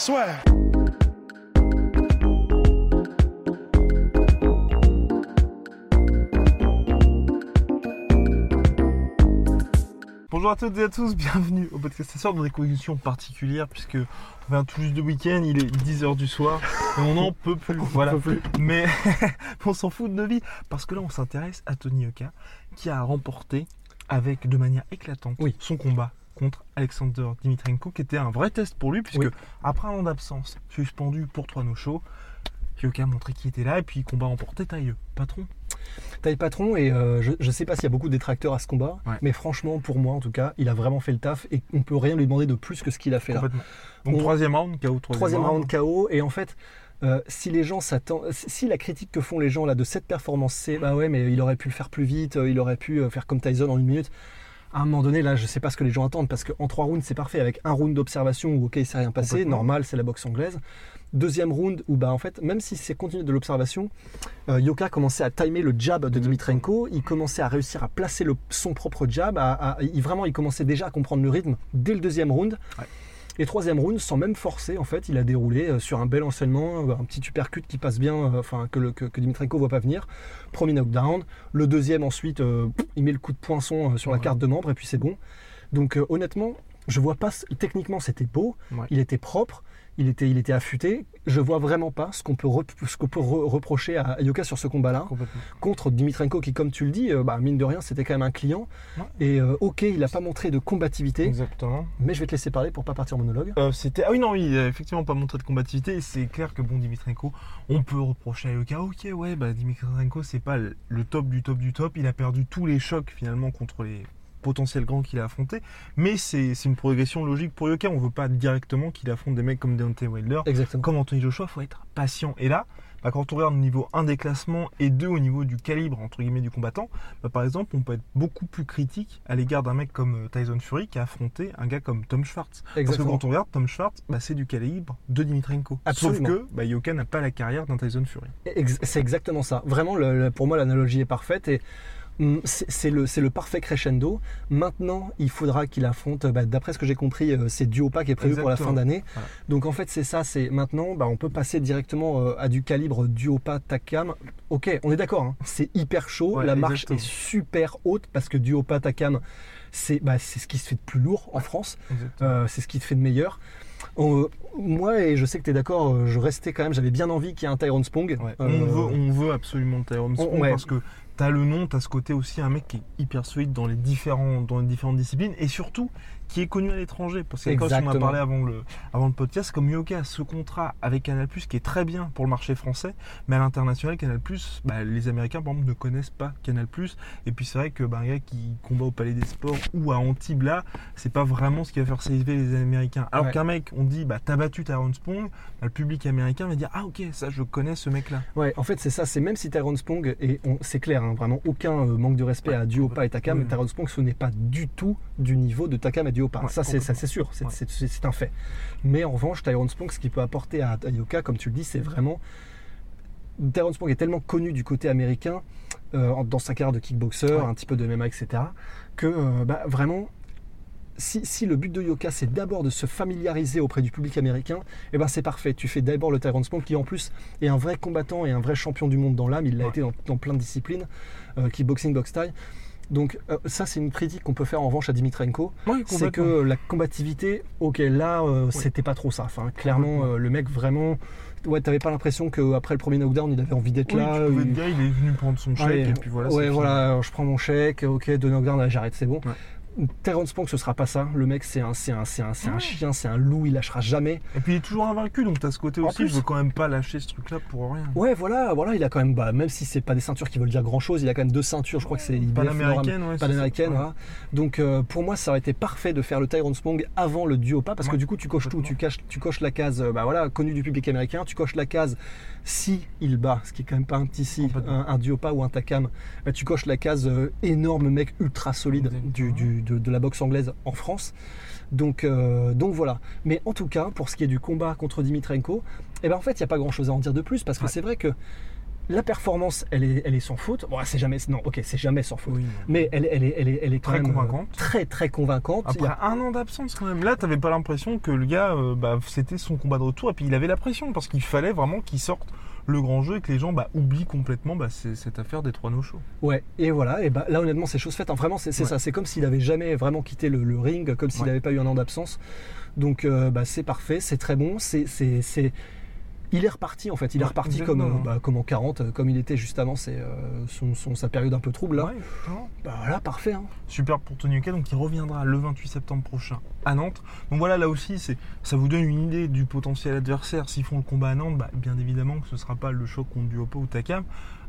Swear. Bonjour à toutes et à tous, bienvenue au podcast Sœur dans des conditions particulières puisque on vient tout juste de week-end, il est 10h du soir et on n'en peut plus. voilà. Mais on s'en fout de nos vies parce que là on s'intéresse à Tony Oka qui a remporté avec de manière éclatante Oui. son combat contre Alexander Dimitrenko qui était un vrai test pour lui puisque Oui. après un an d'absence, suspendu pour trois no shows, Yoka a montré qu'il était là et puis combat remporté tailleux. Patron. Taille patron et euh, je, je sais pas s'il y a beaucoup de détracteurs à ce combat, Ouais. mais franchement pour moi en tout cas, il a vraiment fait le taf et on peut rien lui demander de plus que ce qu'il a fait là. Donc On- troisième round, KO troisième, Troisième round KO et en fait. euh, si les gens s'attendent, si la critique que font les gens là de cette performance, c'est bah ouais, mais il aurait pu le faire plus vite, euh, il aurait pu faire comme Tyson en une minute. À un moment donné, là, je sais pas ce que les gens attendent parce qu'en trois rounds, c'est parfait. Avec un round d'observation où ok, il s'est rien passé, normal, c'est la boxe anglaise. Deuxième round où bah en fait, même si c'est continué de l'observation, euh, Yoka commençait à timer le jab de Dimitrenko. Il commençait à réussir à placer le- son propre jab. À, à- il, vraiment, il commençait déjà à comprendre le rythme dès le deuxième round. Ouais. Et troisième round, sans même forcer, en fait, il a déroulé euh, sur un bel enchaînement, euh, un petit uppercut qui passe bien, euh, enfin que, le, que, que Dimitrenko voit pas venir. Premier knockdown. Le deuxième, ensuite, euh, il met le coup de poinçon sur la carte de membre et puis c'est bon. Donc euh, honnêtement, je vois pas. Techniquement, c'était beau. Ouais. Il était propre. Il était, il était affûté. Je vois vraiment pas ce qu'on peut, rep- ce qu'on peut re- reprocher à Yoka sur ce combat-là contre Dimitrenko qui, comme tu le dis, euh, bah, mine de rien, c'était quand même un client. Ouais. Et euh, ok, il n'a pas montré de combativité, Exactement. mais je vais te laisser parler pour pas partir en monologue. Euh, c'était ah oui non oui il a effectivement pas montré de combativité c'est clair que bon Dimitrenko on peut reprocher à Yoka ok ouais bah Dimitrenko c'est pas le top du top du top il a perdu tous les chocs finalement contre les potentiels grands qu'il a affrontés mais c'est une progression logique pour Yoka on veut pas directement qu'il affronte des mecs comme Deontay Wilder Exactement. comme Anthony Joshua faut être patient et là bah, quand on regarde au niveau 1 des classements et 2 au niveau du calibre entre guillemets du combattant bah, par exemple on peut être beaucoup plus critique à l'égard d'un mec comme euh, Tyson Fury qui a affronté un gars comme Tom Schwartz parce que quand on regarde Tom Schwartz, bah, c'est du calibre de Dimitrenko. Absolument. Sauf que Yoka n'a pas la carrière d'un Tyson Fury. C'est exactement ça. Vraiment, le- le- pour moi, l'analogie est parfaite et c'est c'est le, c'est le parfait crescendo. Maintenant, il faudra qu'il affronte, bah, d'après ce que j'ai compris, euh, c'est Duopa qui est prévu pour la fin d'année. Voilà. Donc en fait, c'est ça. C'est maintenant, bah, on peut passer directement euh, à du calibre Duopa Takam. Ok, on est d'accord. hein. C'est hyper chaud. Ouais, la marche exactement. est super haute parce que Duopa Takam, c'est bah, c'est ce qui se fait de plus lourd en France. Euh, c'est ce qui te fait de meilleur. Euh, moi, et je sais que tu es d'accord, je restais quand même, j'avais bien envie qu'il y ait un Tyrone Spong. Ouais. Euh, On, veut, on veut absolument Tyrone on- Spong ouais. parce que t'as le nom, t'as ce côté aussi, un mec qui est hyper solide dans les, différents, dans les différentes disciplines et surtout qui est connu à l'étranger. Parce que comme on a parlé avant le, avant le podcast, comme Yoka a ce contrat avec Canal qui est très bien pour le marché français, mais à l'international, Canal bah, les Américains par exemple ne connaissent pas Canal Et puis c'est vrai que bah, un gars qui combat au Palais des Sports ou à Antibes là, c'est pas vraiment ce qui va faire s'élever les Américains. Alors Ouais. qu'un mec, on dit bah t'as battu Tyrone Spong, bah, le public américain va dire ah ok ça je connais ce mec là. Ouais, en fait, c'est ça. C'est même si Tyrone Spong, et c'est clair, hein, vraiment aucun euh, manque de respect Ouais, à Duopa et Takam, oui. mais Tyrone Spong, ce n'est pas du tout du niveau de Takam et Duopa. Ouais, ça, c'est ça, c'est sûr. C'est Ouais. c'est- c'est- c'est un fait. Mais en revanche, Tyrone Spong, ce qu'il peut apporter à, à Yoka, comme tu le dis, c'est vraiment. Tyrone Spong est tellement connu du côté américain, euh, dans sa carrière de kickboxer, Ouais. un petit peu de MMA, etc., que euh, bah, vraiment. Si, si le but de Yoka c'est d'abord de se familiariser auprès du public américain, eh ben c'est parfait. Tu fais d'abord le Tyrone Spong qui en plus est un vrai combattant et un vrai champion du monde dans l'âme. Il l'a Ouais. été dans, dans plein de disciplines, euh, kickboxing, boxe taille. Donc euh, ça c'est une critique qu'on peut faire en revanche à Dimitrenko, Oui, c'est que la combativité, ok là euh, c'était pas trop ça. Enfin clairement euh, le mec vraiment, ouais t'avais pas l'impression qu'après le premier knockdown il avait envie d'être Oui, là. tu pouvais il- te dire, il est venu prendre son chèque Ouais, et puis voilà. ouais, voilà, je prends mon chèque, ok, deux knockdowns, là, j'arrête, c'est bon. Ouais. Terrence Punk, ce sera pas ça. Le mec, c'est un, c'est un, c'est un, c'est un chien, c'est un loup, il lâchera jamais. Et puis il est toujours invaincu, donc t'as ce côté En aussi, plus- je veux quand même pas lâcher ce truc-là pour rien. Ouais, voilà, voilà, il a quand même, bah, même si c'est pas des ceintures qui veulent dire grand chose, il a quand même deux ceintures, je crois que c'est IBF, Panaméricaine, ouais. ça. voilà. Donc euh, pour moi, ça aurait été parfait de faire le Tyrone Spong avant le duo pas, parce que du coup, tu coches tout, tu, caches, tu coches la case, euh, bah voilà, connu du public américain, tu coches la case si il bat, ce qui est quand même pas un petit si, un, un duo pas ou un takam, bah, tu coches la case euh, énorme mec ultra solide du, du- de, de la boxe anglaise en France. Donc, euh, donc voilà. Mais en tout cas, pour ce qui est du combat contre Dimitrenko, eh ben en fait, il n'y a pas grand chose à en dire de plus parce que Ouais. c'est vrai que la performance, elle est, elle est sans faute. Bon, c'est jamais, non, ok, c'est jamais sans faute. Oui. Mais elle, elle est, elle est, elle est Très euh, convaincante. très, très convaincante. Il y Après a- un an d'absence quand même, là t'avais pas l'impression que le gars, euh, bah, c'était son combat de retour et puis il avait la pression parce qu'il fallait vraiment qu'il sorte le grand jeu et que les gens bah, oublient complètement bah, cette affaire des trois no shows. Ouais, et voilà, et bah, là honnêtement c'est chose faite. Hein, vraiment c'est Ouais. ça, c'est comme s'il avait jamais vraiment quitté le, le ring, comme s'il Ouais. n'avait pas eu un an d'absence. Donc euh, bah, c'est parfait, c'est très bon, c'est- Il est reparti en fait, il est Ouais, reparti comme, exactement. euh, bah, comme en 40, euh, comme il était juste avant euh, son, son- sa période un peu trouble là. Ouais. Bah voilà, parfait. hein. Super pour Tony Oka, donc il reviendra le 28 septembre prochain à Nantes. Donc voilà, là aussi, c'est, ça vous donne une idée du potentiel adversaire. S'ils font le combat à Nantes, bah, bien évidemment que ce ne sera pas le choc contre Duopo ou Takam.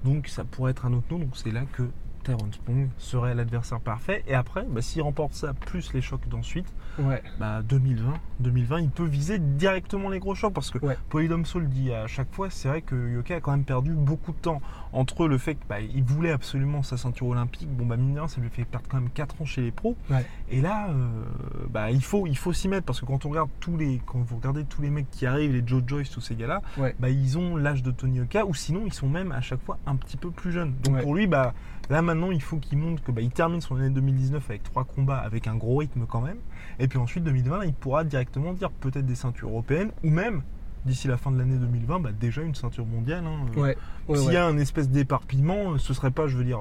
Donc ça pourrait être un autre nom. Donc c'est là que Terence Pong serait l'adversaire parfait. Et après, bah, s'il remporte ça, plus les chocs d'ensuite, Ouais. bah, 2020, 2020, il peut viser directement les gros chocs parce que Ouais. Polydomso le dit à chaque fois, c'est vrai que Yoka a quand même perdu beaucoup de temps entre le fait qu'il voulait absolument sa ceinture olympique, bon bah mine de rien, ça lui fait perdre quand même 4 ans chez les pros. Ouais. Et là, euh, bah, il faut il faut s'y mettre parce que quand on regarde tous les quand vous regardez tous les mecs qui arrivent, les Joe Joyce, tous ces gars-là, bah, ils ont l'âge de Tony Yoka ou sinon ils sont même à chaque fois un petit peu plus jeunes. Donc pour lui, bah là maintenant il faut qu'il montre que bah, il termine son année 2019 avec trois combats avec un gros rythme quand même. Et puis ensuite 2020, il pourra directement dire peut-être des ceintures européennes ou même d'ici la fin de l'année 2020, bah, déjà une ceinture mondiale. hein. Euh, Ouais. ouais, S'il ouais. y a un espèce d'éparpillement, ce serait pas, je veux dire,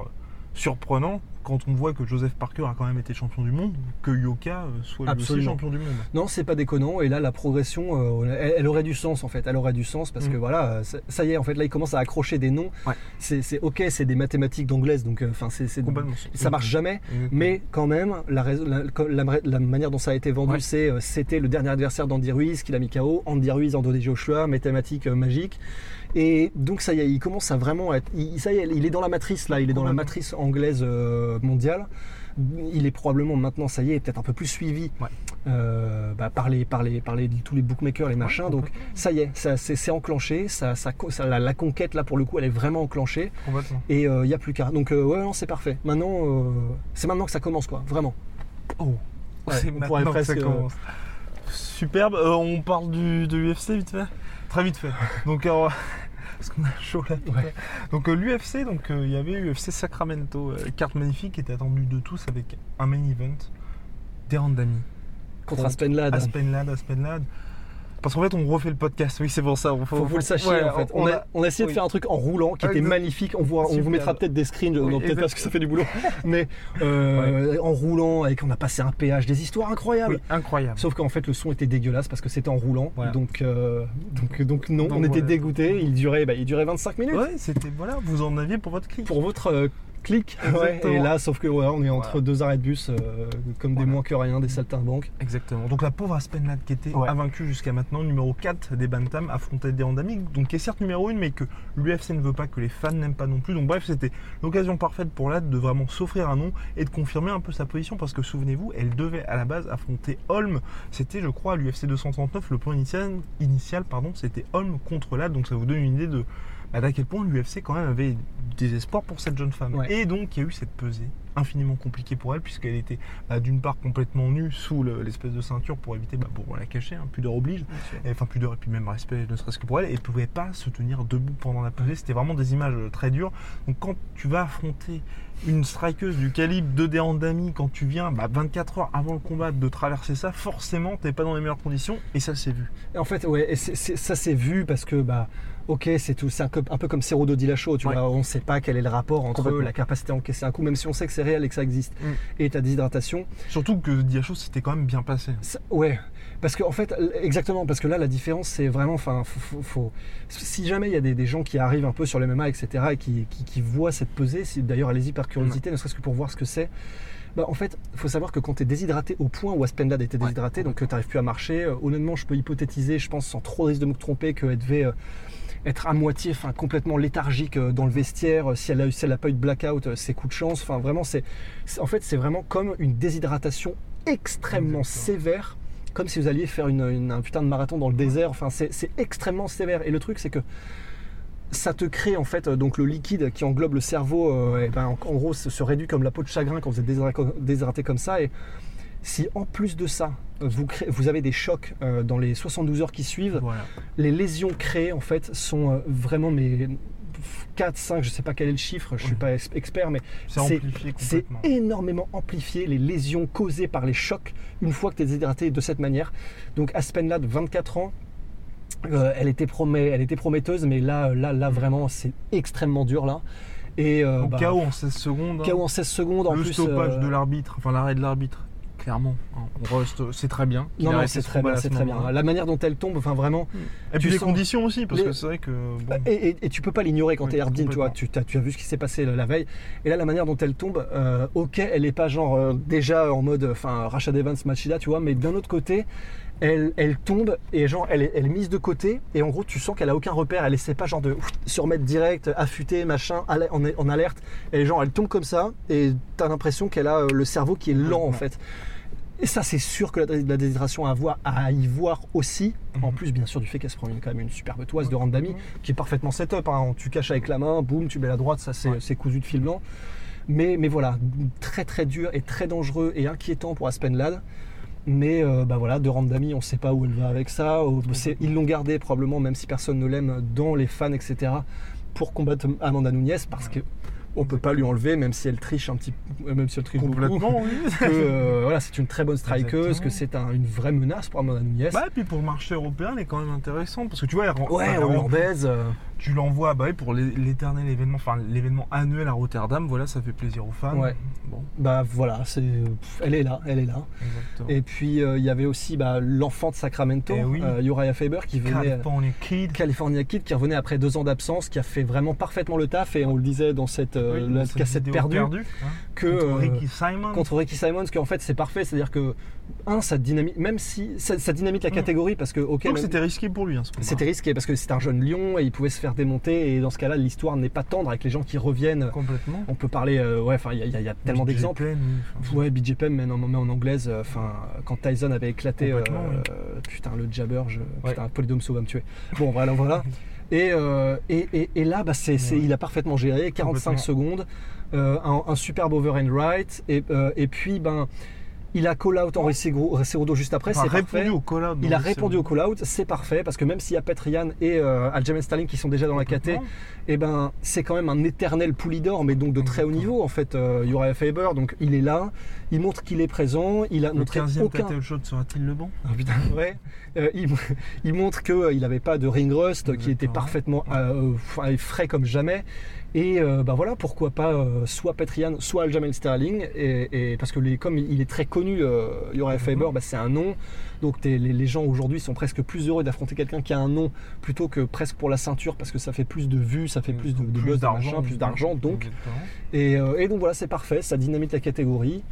surprenant quand on voit que Joseph Parker a quand même été champion du monde, que Yoka euh, soit lui aussi champion du monde. Non, c'est pas déconnant. Et là, la progression, euh, elle, elle aurait du sens en fait. Elle aurait du sens parce que Mm. voilà, euh, ça- y est, en fait, là, il commence à accrocher des noms. Ouais. C'est ok, c'est des mathématiques d'anglaise, donc enfin, c'est- ça marche jamais. Mais quand même, la, la- la- la manière dont ça a été vendu, Ouais. c'est euh, c'était le dernier adversaire d'Andy Ruiz qu'il a mis KO. Andy Ruiz, Anthony Joshua, mathématiques magiques. Et donc ça y est, il commence à vraiment être. Il, ça y est, il est dans la matrice là, il est dans la matrice anglaise euh, mondiale. Il est probablement maintenant, ça y est, peut-être un peu plus suivi Ouais. euh, bah, par, les, par, les, par les- tous les bookmakers, les machins. donc ça y est, ça, c'est, c'est enclenché. Ça, ça, ça- la, la conquête là pour le coup, elle est vraiment enclenchée. Et il n'y a plus qu'à. Donc euh, ouais, non, c'est parfait. Maintenant, euh, c'est maintenant que ça commence quoi, vraiment. Oh, Ouais, c'est on pourrait maintenant que ça presque, euh, commence. Superbe. Euh, on parle du, de l'UFC vite fait? Très vite fait. Donc, euh, parce qu'on a chaud là. Ouais. Donc euh, l'UFC, donc euh, il y avait UFC Sacramento, euh, carte magnifique qui était attendue de tous avec un main event. Derandami. Contre Contre Aspen Ladd. Parce qu'en fait, on refait le podcast. Oui, c'est pour ça. Faut que vous le sachiez Ouais, en fait. On, a, on a essayé de faire un truc en roulant qui était magnifique. On, voit, on vous mettra peut-être des screens, Oui, peut-être parce que ça fait du boulot, mais euh, en roulant, avec on a passé un péage, des histoires incroyables. Oui, incroyable. Sauf qu'en fait le son était dégueulasse parce que c'était en roulant, Voilà. donc, euh, donc donc non, Donc on était voilà. dégoûtés. Il durait, bah, il durait 25 minutes Ouais, c'était voilà, vous en aviez pour votre clic. pour votre euh, clic. Ouais, et là, sauf que ouais, on est entre Voilà. deux arrêts de bus, euh, comme des moins que rien, des saltimbanques. Exactement. Donc la pauvre Aspen Ladd qui était Ouais. invaincue jusqu'à maintenant, numéro 4 des Bantam, affrontait Derandami, donc qui est certes numéro 1, mais que l'UFC ne veut pas, que les fans n'aiment pas non plus. Donc bref, c'était l'occasion parfaite pour Ladd de vraiment s'offrir un nom et de confirmer un peu sa position, parce que souvenez-vous, elle devait à la base affronter Holm. C'était, je crois, à l'UFC 239, le point initial, initial pardon, c'était Holm contre Ladd, donc ça vous donne une idée de bah, d'à quel point l'UFC quand même avait des espoirs pour cette jeune femme. Ouais. Et donc il y a eu cette pesée infiniment compliquée pour elle puisqu'elle était bah, d'une part complètement nue sous le- l'espèce de ceinture pour éviter bah, pour la cacher, hein, pudeur oblige, enfin pudeur et puis même respect ne serait-ce que pour elle, et elle pouvait pas se tenir debout pendant la pesée, c'était vraiment des images euh, très dures. Donc quand tu vas affronter une strikeuse du calibre de Derandami, quand tu viens bah, 24 heures avant le combat de traverser ça, forcément t'es pas dans les meilleures conditions et ça s'est vu. Et En fait, ouais, et ça s'est vu parce que bah, ok, c'est tout, c'est un, peu- un peu comme Cerudo Dillashaw, tu Ouais. vois, on ne sait pas quel est le rapport entre la capacité à encaisser un coup, même si on sait que c'est réel et que ça existe, Mm. et ta déshydratation. Surtout que Diachos c'était quand même bien passé. Ça- ouais, parce que en fait, exactement, parce que là, la différence, c'est vraiment, enfin, faut, faut- faut- si jamais il y a des, des gens qui arrivent un peu sur le MMA, etc., et qui, qui, qui voient cette pesée, si- d'ailleurs, allez-y par curiosité, ne serait-ce que pour voir ce que c'est. Bah, en fait, il faut savoir que quand tu es déshydraté au point où Aspenlad était Ouais. déshydraté, donc que tu n'arrives plus à marcher, euh, honnêtement, je peux hypothétiser, je pense, sans trop risque de me tromper, qu'elle devait euh, être à moitié, enfin, complètement léthargique euh, dans le vestiaire. Euh, Si elle a, eu- si pas eu de blackout, euh, c'est coup de chance. Enfin, vraiment, c'est, en fait, c'est vraiment comme une déshydratation extrêmement sévère, comme si vous alliez faire une- une- un putain de marathon dans le désert. Enfin, c'est, extrêmement sévère. Et le truc, c'est que ça te crée en fait donc le liquide qui englobe le cerveau euh, et ben, en, en gros se, réduit comme la peau de chagrin quand vous êtes déshydraté, déshydraté comme ça et si en plus de ça vous, créez- vous avez des chocs euh, dans les 72 heures qui suivent Voilà. les lésions créées en fait sont euh, vraiment mais 4, 5, je sais pas quel est le chiffre, je suis Ouais. pas ex- expert, mais C'est énormément amplifié les lésions causées par les chocs une fois que tu es déshydraté de cette manière. Donc Aspenlad, 24 ans, euh, elle, était promet, elle était prometteuse, mais là, là, là vraiment, c'est extrêmement dur là. Et euh, bah, KO en 16 secondes. hein. KO en 16 secondes en le plus. stoppage euh, de l'arbitre, enfin l'arrêt de l'arbitre, clairement. hein, on reste, c'est très bien. Non, non, c'est ce très bien, à c'est ce très bien. moment-là. La manière dont elle tombe, enfin vraiment. Et tu puis les sens- conditions aussi, parce les- que c'est vrai que bon, Et, et- et tu peux pas l'ignorer quand Oui, t'es Erdine, tu vois. Tu, as, tu as vu ce qui s'est passé la veille. Et là, la manière dont elle tombe, euh, ok, elle est pas genre euh, déjà en mode, enfin, Rashad Evans, Machida, tu vois, mais d'un autre côté, elle, elle tombe et genre, elle est, elle est mise de côté. Et en gros, tu sens qu'elle a aucun repère. Elle essaie pas genre de se remettre direct, affûter, machin, en, en alerte. Et genre, elle tombe comme ça. Et t'as l'impression qu'elle a euh, le cerveau qui est lent en fait. Et ça, c'est sûr que la, la déshydratation à, voir, à y voir aussi. En Mhm. plus, bien sûr, du fait qu'elle se prend une, quand même une superbe toise de Randami qui est parfaitement setup. Hein. Tu caches avec la main, boum, tu mets la droite, ça c'est Ouais. c'est cousu de fil blanc. Mais, mais voilà, très très dur et très dangereux et inquiétant pour Aspenlad. Mais euh, bah voilà, de Randami, on ne sait pas où elle va avec ça. C'est- Ils l'ont gardé probablement, même si personne ne l'aime, dans les fans, etc. pour combattre Amanda Nunes parce que on peut pas lui enlever, même si elle triche un petit, même si elle triche beaucoup, complètement, oui. que euh, voilà, c'est une très bonne strikeuse, que c'est un- une vraie menace pour Amanda Nunes. Bah, et puis pour le marché européen, elle est quand même intéressante parce que tu vois, elle, ouais, elle euh, tu l'envoies bah, pour l'é- l'éternel événement, enfin l'événement annuel à Rotterdam. Voilà, ça fait plaisir aux fans. Ouais. Bon, bah voilà, c'est, elle est là, elle est là. exactement. Et puis euh, il y avait aussi bah, l'enfant de Sacramento, Eh oui. euh, Uriah Faber, qui venait. California Kid. California Kid qui revenait après deux ans d'absence, qui a fait vraiment parfaitement le taf et on le disait dans cette, euh, Oui, la cette cassette perdue hein, que contre euh, Ricky Simon. contre Ricky Simons qu'en fait c'est parfait, c'est-à-dire que un ça dynamite même si ça, ça dynamite la Mm. catégorie parce que ok Donc c'était risqué pour lui. Hein, c'était risqué parce que c'est un jeune lion et il pouvait se faire démonter et dans ce cas-là l'histoire n'est pas tendre avec les gens qui reviennent. complètement. On peut parler euh, ouais enfin il y, a- y y tellement d'exemples. Oui, Ouais, BJ Penn, mais en, mais en anglaise, euh, enfin, quand Tyson avait éclaté, euh, oui. putain, le jabber, je, Ouais. putain, Polydome va me tuer. Bon, voilà, voilà. Et, euh, et, et- et là, bah, c'est, c'est- Ouais. il a parfaitement géré, 45 Complètement. secondes, un, un superbe over and right, et, et puis, ben, il a call out Henri Cerudo juste après, enfin, c'est répondu parfait. au call-out. Il a répondu au série. call out, c'est parfait, parce que même s'il y a Petrian et euh, Aljamain Sterling qui sont déjà dans la KT, et ben c'est quand même un éternel poulidor, mais donc de très haut niveau en fait. Euh, Uriah Faber, donc il est là, il montre qu'il est présent, il a Le montré 15e aucun. sera-t-il le bon? Ah, putain, ouais. Euh, il, il montre qu'il n'avait pas de ring rust, qu'il était parfaitement euh, frais comme jamais. Et euh, bah voilà, pourquoi pas euh, soit Petrian, soit Aljamain Sterling. Et, et parce que les, comme il est très connu, euh, Uriah Faber, bah, c'est un nom. Donc les, les gens aujourd'hui sont presque plus heureux d'affronter quelqu'un qui a un nom plutôt que presque pour la ceinture parce que ça fait plus de vues, ça fait plus de, de buzz, machin, plus d'argent. Donc et, euh, et donc voilà, c'est parfait, ça dynamite la catégorie.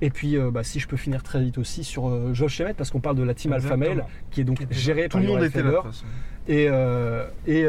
Et puis, euh, bah, si je peux finir très vite aussi sur euh, Josh parce qu'on parle de la team Alpha Male, qui est donc gérée Tout par le monde était là. Et, euh, et,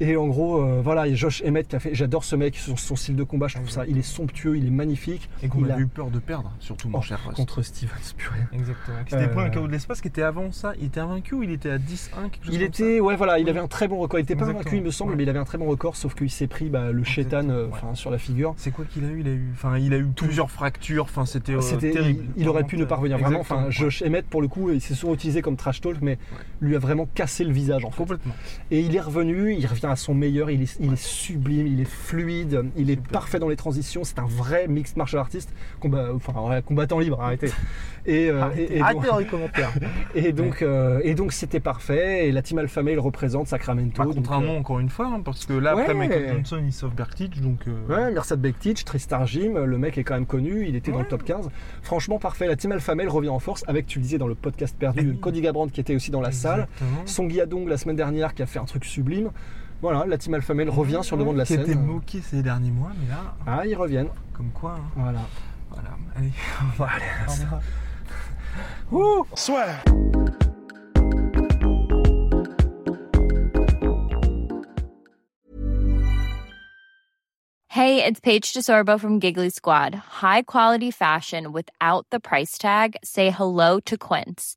et en gros, euh, voilà, il y a Josh Emmett qui a fait. J'adore ce mec, son, son style de combat, je trouve ça. Il est somptueux, il est magnifique. Et qu'on Il a a- eu peur de perdre, surtout mon Oh, cher Rust. Contre Stevens, purée. Exactement. Qui s'était pris Euh, un KO de l'espace qui était avant ça? Il était invaincu ou il était à 10-1 quelque chose Il comme était, ouais, voilà, il Oui. avait un très bon record. Il était pas Exactement. vaincu, il me semble, Ouais. mais il avait un très bon record, sauf qu'il s'est pris bah, le chétan euh, ouais. sur la figure. C'est quoi qu'il a eu? Il a eu, enfin, il a eu plusieurs fractures. Enfin, c'était euh, C'était- terrible. il, il aurait pu ne pas revenir vraiment. Enfin, Josh Emmett, pour le coup, il s'est souvent utilisé comme trash talk, mais lui a vraiment cassé le visage en fait. Complètement. Et il est revenu, il revient à son meilleur, il est, il est sublime, il est fluide, il est Super. parfait dans les transitions, c'est un vrai mixed martial artist, combat, enfin combattant libre, arrêtez. Et, euh, et- et donc- Arrêtez dans les commentaires. et donc, euh, et donc c'était parfait, et la team Alpha Male représente Sacramento. Contrairement euh, encore une fois, hein, parce que là, après Ouais. Michael Johnson, il sauve Bertich, donc. Ouais, Mirsad Bektic, Tristar Jim, le mec est quand même connu, il était dans le top 15. Franchement, parfait. La team Alpha Male revient en force avec, tu le disais dans le podcast perdu. Cody Garbrandt qui était aussi dans la salle. Exactement. Son Adong la semaine dernière qui a fait un truc sublime. Voilà, la team Alpha Male revient sur le devant de la qui scène. était moqué ces derniers mois, mais là, Ah, ils reviennent. comme quoi. hein. Voilà. Voilà, allez, on va Allez, Au ça- revoir. Ouh Soit. Hey, it's Paige DeSorbo from Giggly Squad. High quality fashion without the price tag. Say hello to Quince.